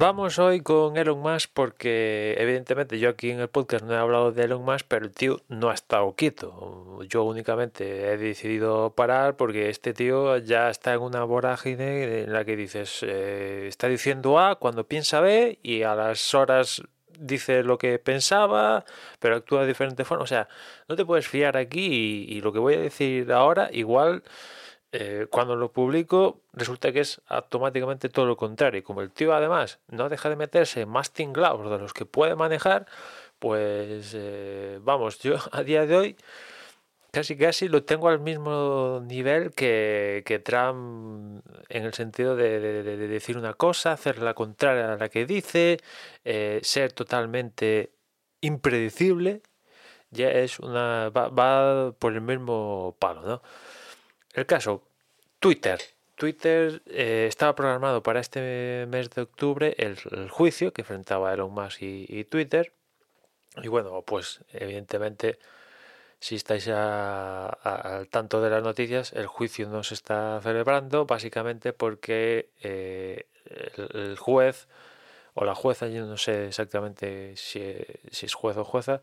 Vamos hoy con Elon Musk porque evidentemente yo aquí en el podcast no he hablado de Elon Musk, pero el tío no ha estado quieto. Yo únicamente he decidido parar porque este tío ya está en una vorágine en la que dices, eh, está diciendo A cuando piensa B y a las horas dice lo que pensaba, pero actúa de diferente forma. O sea, no te puedes fiar aquí y, y lo que voy a decir ahora igual... Eh, cuando lo publico resulta que es automáticamente todo lo contrario. Como el tío además no deja de meterse más tinglados de los que puede manejar, pues eh, vamos, yo a día de hoy casi casi lo tengo al mismo nivel que, que Trump en el sentido de, de, decir una cosa, hacer la contraria a la que dice, eh, ser totalmente impredecible, ya es una va, va por el mismo palo, ¿no? El caso, Twitter. Twitter eh, estaba programado para este mes de octubre el, juicio que enfrentaba Elon Musk y, y, Twitter. Y bueno, pues evidentemente, si estáis al tanto de las noticias, el juicio no se está celebrando básicamente porque eh, el, juez o la jueza, yo no sé exactamente si, si es juez o jueza,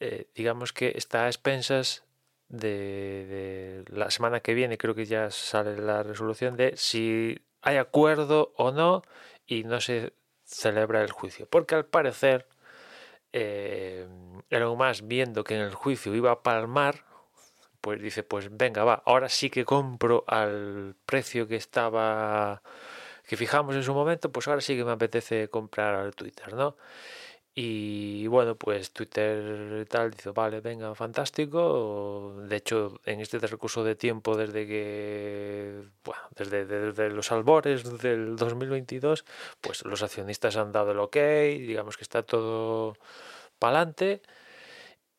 eh, digamos que está a expensas de, de, la semana que viene creo que ya sale la resolución de si hay acuerdo o no y no se celebra el juicio. Porque al parecer, eh, Elon viendo que en el juicio iba a palmar, pues dice, pues venga, va, ahora sí que compro al precio que estaba, que fijamos en su momento, pues ahora sí que me apetece comprar al Twitter, ¿no? Y bueno, pues Twitter tal dice, vale, venga, fantástico. De hecho, en este recurso de tiempo desde que, bueno, desde, desde los albores del 2022, pues los accionistas han dado el ok, digamos que está todo para adelante.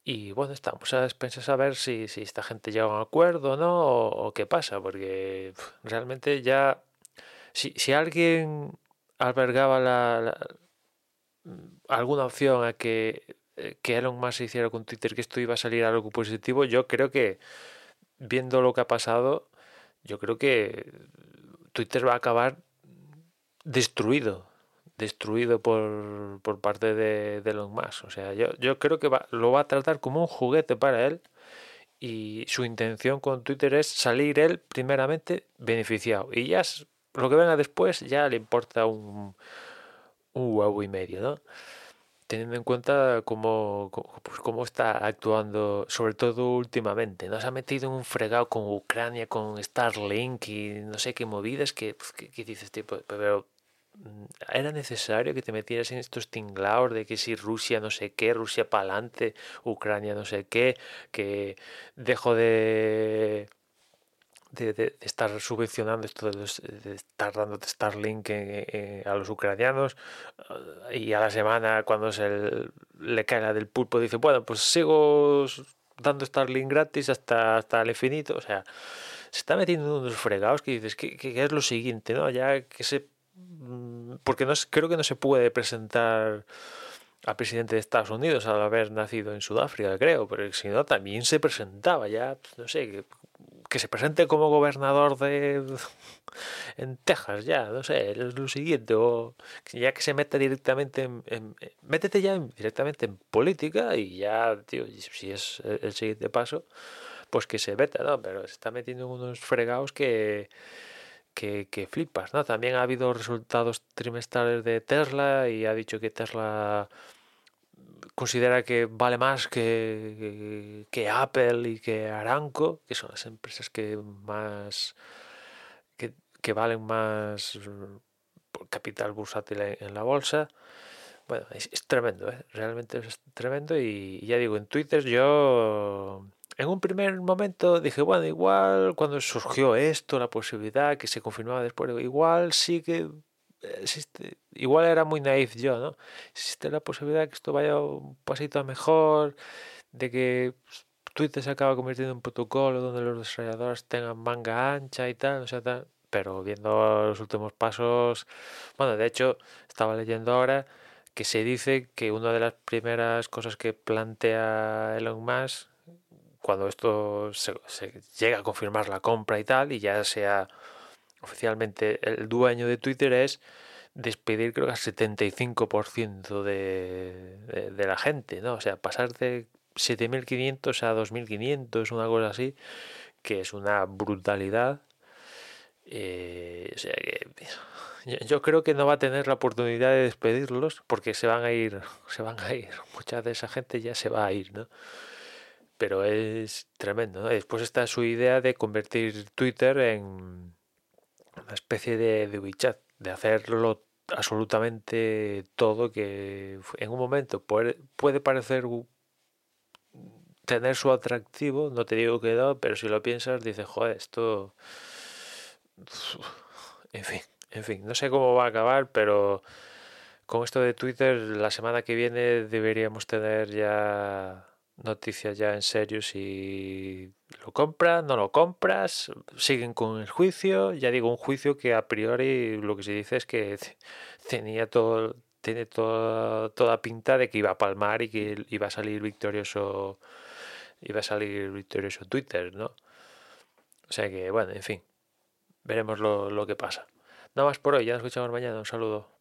Y bueno, estamos a expensas a ver si, si esta gente llega a un acuerdo no o, o qué pasa, porque realmente ya, si, si alguien albergaba la alguna opción a que, eh, que Elon Musk hiciera con Twitter que esto iba a salir algo positivo, yo creo que viendo lo que ha pasado, yo creo que Twitter va a acabar destruido, destruido por, por parte de, Elon Musk. O sea, yo, yo creo que va, lo va a tratar como un juguete para él y su intención con Twitter es salir él primeramente beneficiado y ya lo que venga después ya le importa un un huevo y medio, ¿no? Teniendo en cuenta cómo, pues cómo está actuando, sobre todo últimamente, ¿no? Se ha metido en un fregado con Ucrania, con Starlink y no sé qué movidas que, pues, dices, tipo, pero mm, era necesario que te metieras en estos tinglaos de que si Rusia no sé qué, Rusia para adelante, Ucrania no sé qué, que dejo de de, de, de, estar subvencionando esto de, estar dando Starlink en, en, a los ucranianos uh, y a la semana cuando se le cae la del pulpo dice bueno pues sigo dando Starlink gratis hasta, hasta el infinito o sea se está metiendo unos fregados que dices que, que, es lo siguiente no ya que se mm, porque no creo que no se puede presentar al presidente de Estados Unidos al haber nacido en Sudáfrica, creo, pero si no, también se presentaba ya, no sé, que, se presente como gobernador de en Texas ya, no sé, es lo siguiente, o ya que se meta directamente en, métete ya directamente en política y ya, tío, si es el siguiente paso, pues que se meta, ¿no? Pero se está metiendo en unos fregados que que, flipas, ¿no? También ha habido resultados trimestrales de Tesla y ha dicho que Tesla considera que vale más que, que, Apple y que Aranco, que son las empresas que más que, valen más por capital bursátil en, la bolsa. Bueno, es, es tremendo, ¿eh? realmente es tremendo y ya digo, en Twitter yo en un primer momento dije, bueno, igual cuando surgió esto, la posibilidad que se confirmaba después, igual sí que existe, igual era muy naif yo, ¿no? Existe la posibilidad que esto vaya un pasito a mejor, de que Twitter se acaba convirtiendo en un protocolo donde los desarrolladores tengan manga ancha y tal, o sea, tal. Pero viendo los últimos pasos, bueno, de hecho, estaba leyendo ahora que se dice que una de las primeras cosas que plantea Elon Musk cuando esto se, llega a confirmar la compra y tal, y ya sea oficialmente el dueño de Twitter, es despedir creo que al 75% de, de, de la gente, ¿no? O sea, pasar de 7.500 a 2.500, una cosa así, que es una brutalidad. Eh, o sea que yo creo que no va a tener la oportunidad de despedirlos porque se van a ir, se van a ir. Mucha de esa gente ya se va a ir, ¿no? Pero es tremendo. Después está su idea de convertir Twitter en una especie de, de WeChat, de hacerlo absolutamente todo que en un momento puede, puede parecer tener su atractivo, no te digo que no, pero si lo piensas dices, joder, esto... En fin, en fin, no sé cómo va a acabar, pero con esto de Twitter la semana que viene deberíamos tener ya noticias ya en serio si lo compras, no lo compras, siguen con el juicio, ya digo, un juicio que a priori lo que se dice es que tenía todo, tiene toda, toda pinta de que iba a palmar y que iba a salir victorioso, iba a salir victorioso Twitter, ¿no? O sea que, bueno, en fin, veremos lo, lo que pasa. Nada más por hoy, ya nos escuchamos mañana, un saludo.